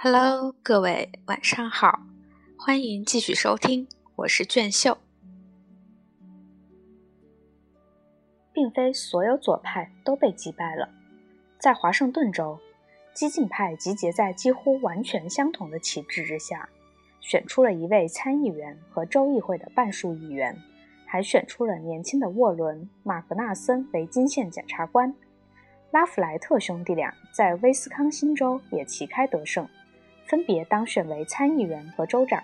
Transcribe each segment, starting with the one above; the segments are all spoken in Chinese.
Hello，各位晚上好，欢迎继续收听，我是卷秀。并非所有左派都被击败了，在华盛顿州，激进派集结在几乎完全相同的旗帜之下，选出了一位参议员和州议会的半数议员，还选出了年轻的沃伦·马格纳森为金县检察官。拉弗莱特兄弟俩在威斯康星州也旗开得胜。分别当选为参议员和州长。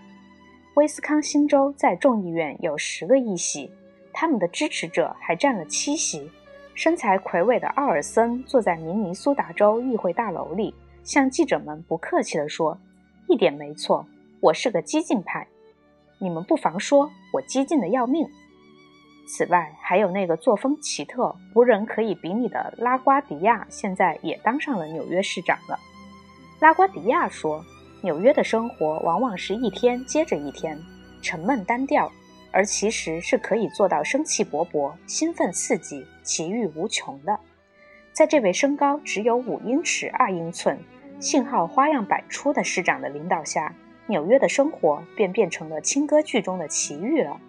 威斯康星州在众议院有十个议席，他们的支持者还占了七席。身材魁伟的奥尔森坐在明尼苏达州议会大楼里，向记者们不客气地说：“一点没错，我是个激进派。你们不妨说我激进的要命。”此外，还有那个作风奇特、无人可以比拟的拉瓜迪亚，现在也当上了纽约市长了。拉瓜迪亚说。纽约的生活往往是一天接着一天，沉闷单调，而其实是可以做到生气勃勃、兴奋刺激、奇遇无穷的。在这位身高只有五英尺二英寸、信号花样百出的市长的领导下，纽约的生活便变成了轻歌剧中的奇遇了。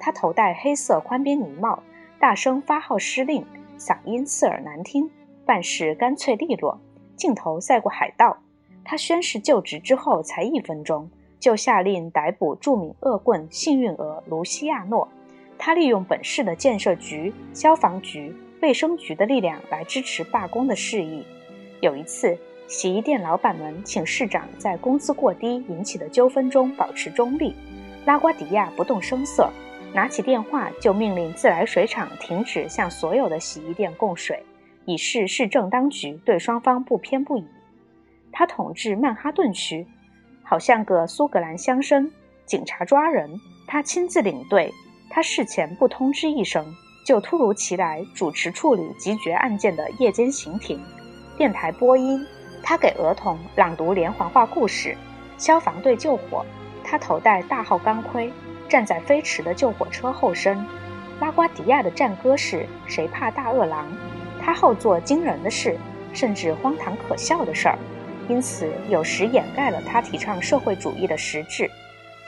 他头戴黑色宽边呢帽，大声发号施令，嗓音刺耳难听，办事干脆利落，镜头赛过海盗。他宣誓就职之后才一分钟，就下令逮捕著名恶棍幸运儿卢西亚诺。他利用本市的建设局、消防局、卫生局的力量来支持罢工的事宜。有一次，洗衣店老板们请市长在工资过低引起的纠纷中保持中立。拉瓜迪亚不动声色，拿起电话就命令自来水厂停止向所有的洗衣店供水，以示市政当局对双方不偏不倚。他统治曼哈顿区，好像个苏格兰乡绅。警察抓人，他亲自领队。他事前不通知一声，就突如其来主持处理急决案件的夜间刑庭。电台播音，他给儿童朗读连环画故事。消防队救火，他头戴大号钢盔，站在飞驰的救火车后身。拉瓜迪亚的战歌是谁怕大恶狼？他好做惊人的事，甚至荒唐可笑的事儿。因此，有时掩盖了他提倡社会主义的实质。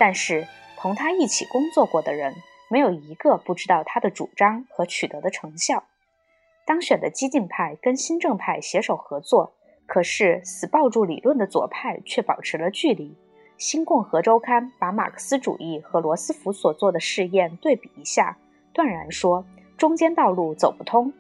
但是，同他一起工作过的人，没有一个不知道他的主张和取得的成效。当选的激进派跟新政派携手合作，可是死抱住理论的左派却保持了距离。《新共和周刊》把马克思主义和罗斯福所做的试验对比一下，断然说中间道路走不通。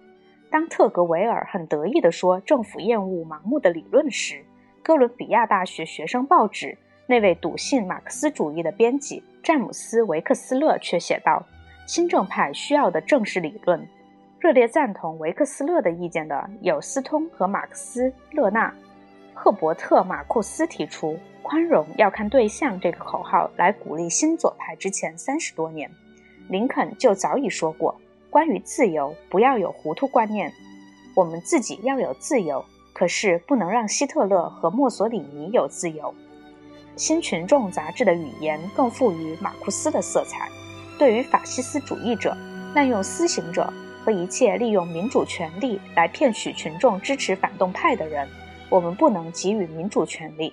当特格维尔很得意地说政府厌恶盲目的理论时，哥伦比亚大学学生报纸那位笃信马克思主义的编辑詹姆斯·维克斯勒却写道：“新政派需要的正是理论。”热烈赞同维克斯勒的意见的有斯通和马克思、勒纳、赫伯特·马库斯提出“宽容要看对象”这个口号来鼓励新左派之前三十多年，林肯就早已说过：“关于自由，不要有糊涂观念，我们自己要有自由。”可是不能让希特勒和墨索里尼有自由。新群众杂志的语言更富于马库斯的色彩。对于法西斯主义者、滥用私刑者和一切利用民主权利来骗取群众支持反动派的人，我们不能给予民主权利。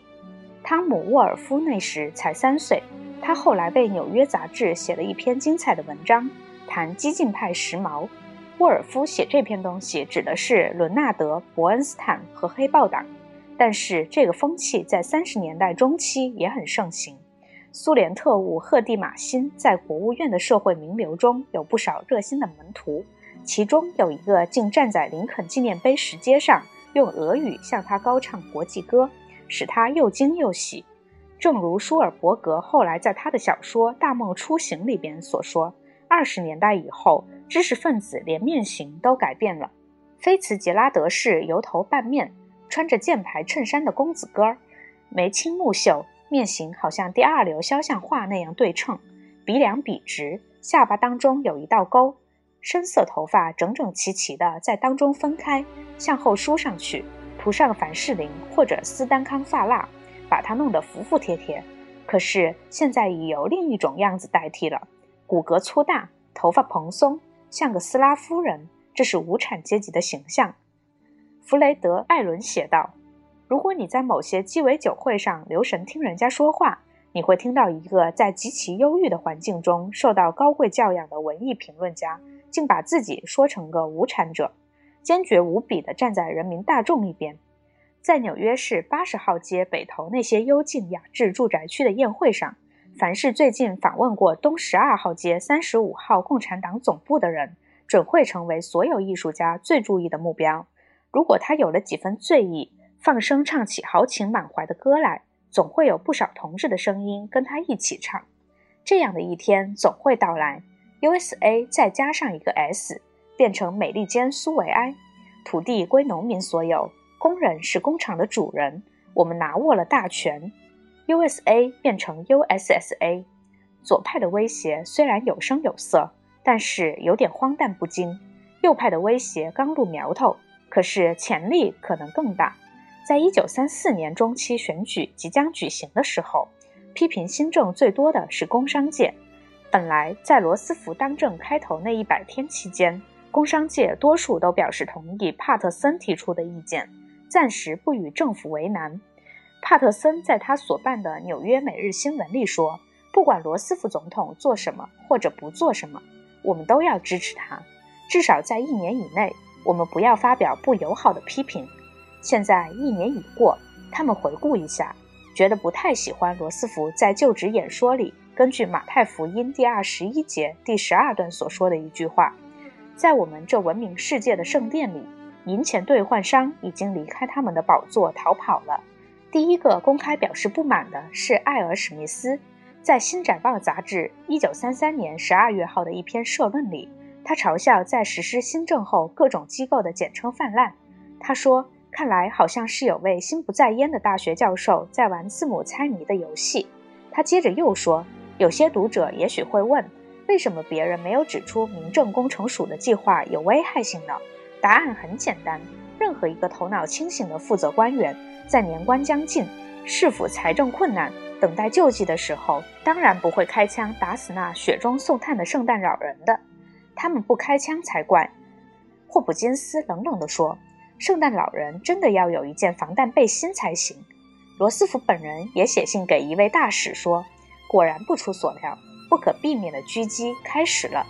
汤姆·沃尔夫那时才三岁，他后来为《纽约杂志》写了一篇精彩的文章，谈激进派时髦。沃尔夫写这篇东西指的是伦纳德·伯恩斯坦和黑豹党，但是这个风气在三十年代中期也很盛行。苏联特务赫蒂马辛在国务院的社会名流中有不少热心的门徒，其中有一个竟站在林肯纪念碑石阶上，用俄语向他高唱国际歌，使他又惊又喜。正如舒尔伯格后来在他的小说《大梦初醒》里边所说。二十年代以后，知识分子连面型都改变了。菲茨杰拉德式油头半面，穿着箭牌衬衫的公子哥儿，眉清目秀，面型好像第二流肖像画那样对称，鼻梁笔直，下巴当中有一道沟，深色头发整整齐齐的在当中分开，向后梳上去，涂上凡士林或者斯丹康发蜡，把它弄得服服帖帖。可是现在已由另一种样子代替了。骨骼粗大，头发蓬松，像个斯拉夫人。这是无产阶级的形象。弗雷德·艾伦写道：“如果你在某些鸡尾酒会上留神听人家说话，你会听到一个在极其忧郁的环境中受到高贵教养的文艺评论家，竟把自己说成个无产者，坚决无比地站在人民大众一边。在纽约市八十号街北头那些幽静雅致住宅区的宴会上，凡是最近访问过东十二号街三十五号共产党总部的人，准会成为所有艺术家最注意的目标。如果他有了几分醉意，放声唱起豪情满怀的歌来，总会有不少同志的声音跟他一起唱。这样的一天总会到来。USA 再加上一个 S，变成美利坚苏维埃，土地归农民所有。工人是工厂的主人，我们拿握了大权。USA 变成 USSA，左派的威胁虽然有声有色，但是有点荒诞不经；右派的威胁刚露苗头，可是潜力可能更大。在一九三四年中期选举即将举行的时候，批评新政最多的是工商界。本来在罗斯福当政开头那一百天期间，工商界多数都表示同意帕特森提出的意见。暂时不与政府为难。帕特森在他所办的《纽约每日新闻》里说：“不管罗斯福总统做什么或者不做什么，我们都要支持他。至少在一年以内，我们不要发表不友好的批评。”现在一年已过，他们回顾一下，觉得不太喜欢罗斯福在就职演说里根据马太福音第二十一节第十二段所说的一句话：“在我们这文明世界的圣殿里。”银钱兑换商已经离开他们的宝座逃跑了。第一个公开表示不满的是艾尔·史密斯，在《新展报》杂志1933年12月号的一篇社论里，他嘲笑在实施新政后各种机构的简称泛滥。他说：“看来好像是有位心不在焉的大学教授在玩字母猜谜的游戏。”他接着又说：“有些读者也许会问，为什么别人没有指出民政工程署的计划有危害性呢？”答案很简单，任何一个头脑清醒的负责官员，在年关将近、市府财政困难、等待救济的时候，当然不会开枪打死那雪中送炭的圣诞老人的。他们不开枪才怪。霍普金斯冷冷地说：“圣诞老人真的要有一件防弹背心才行。”罗斯福本人也写信给一位大使说：“果然不出所料，不可避免的狙击开始了。”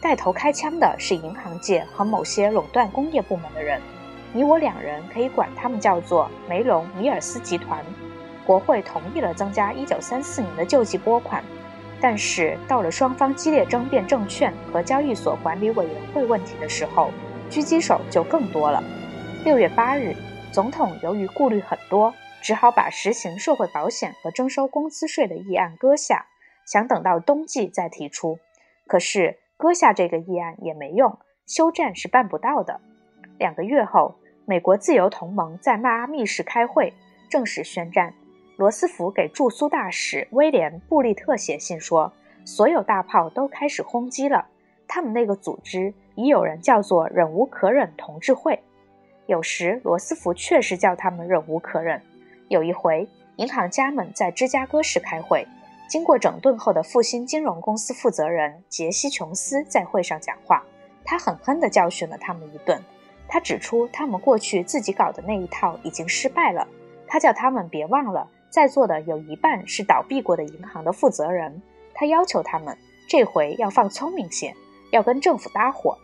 带头开枪的是银行界和某些垄断工业部门的人，你我两人可以管他们叫做梅隆米尔斯集团。国会同意了增加1934年的救济拨款，但是到了双方激烈争辩证券和交易所管理委员会问题的时候，狙击手就更多了。6月8日，总统由于顾虑很多，只好把实行社会保险和征收工资税的议案搁下，想等到冬季再提出。可是。搁下这个议案也没用，休战是办不到的。两个月后，美国自由同盟在迈阿密市开会，正式宣战。罗斯福给驻苏大使威廉·布利特写信说，所有大炮都开始轰击了。他们那个组织已有人叫做“忍无可忍同志会”。有时罗斯福确实叫他们忍无可忍。有一回，银行家们在芝加哥市开会。经过整顿后的复兴金融公司负责人杰西·琼斯在会上讲话，他狠狠地教训了他们一顿。他指出他们过去自己搞的那一套已经失败了。他叫他们别忘了，在座的有一半是倒闭过的银行的负责人。他要求他们这回要放聪明些，要跟政府搭伙。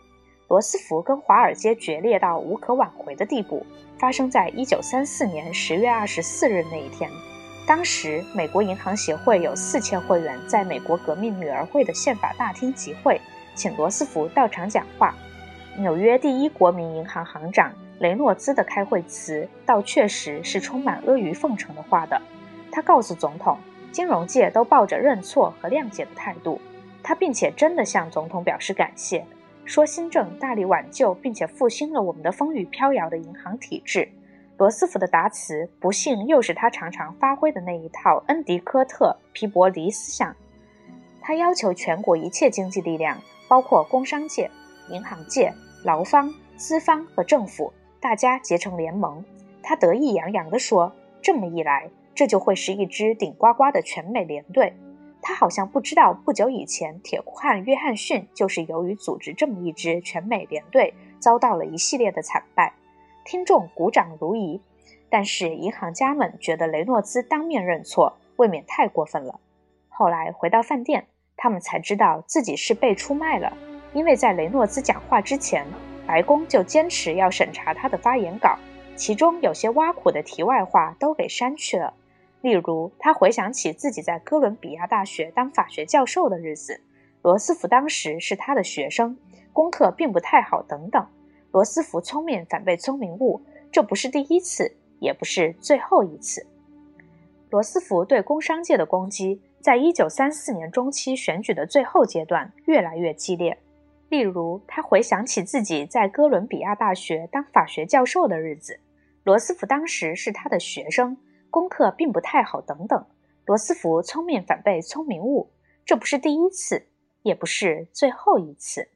罗斯福跟华尔街决裂到无可挽回的地步，发生在1934年10月24日那一天。当时，美国银行协会有四千会员在美国革命女儿会的宪法大厅集会，请罗斯福到场讲话。纽约第一国民银行行长雷诺兹的开会词倒确实是充满阿谀奉承的话的。他告诉总统，金融界都抱着认错和谅解的态度。他并且真的向总统表示感谢，说新政大力挽救并且复兴了我们的风雨飘摇的银行体制。罗斯福的答词，不幸又是他常常发挥的那一套恩迪科特皮伯黎思想。他要求全国一切经济力量，包括工商界、银行界、劳方、资方和政府，大家结成联盟。他得意洋洋地说：“这么一来，这就会是一支顶呱呱的全美联队。”他好像不知道，不久以前，铁库汉约翰逊就是由于组织这么一支全美联队，遭到了一系列的惨败。听众鼓掌如仪。但是银行家们觉得雷诺兹当面认错未免太过分了。后来回到饭店，他们才知道自己是被出卖了，因为在雷诺兹讲话之前，白宫就坚持要审查他的发言稿，其中有些挖苦的题外话都给删去了。例如，他回想起自己在哥伦比亚大学当法学教授的日子，罗斯福当时是他的学生，功课并不太好等等。罗斯福聪明反被聪明误，这不是第一次。也不是最后一次。罗斯福对工商界的攻击，在一九三四年中期选举的最后阶段越来越激烈。例如，他回想起自己在哥伦比亚大学当法学教授的日子，罗斯福当时是他的学生，功课并不太好等等。罗斯福聪明反被聪明误，这不是第一次，也不是最后一次。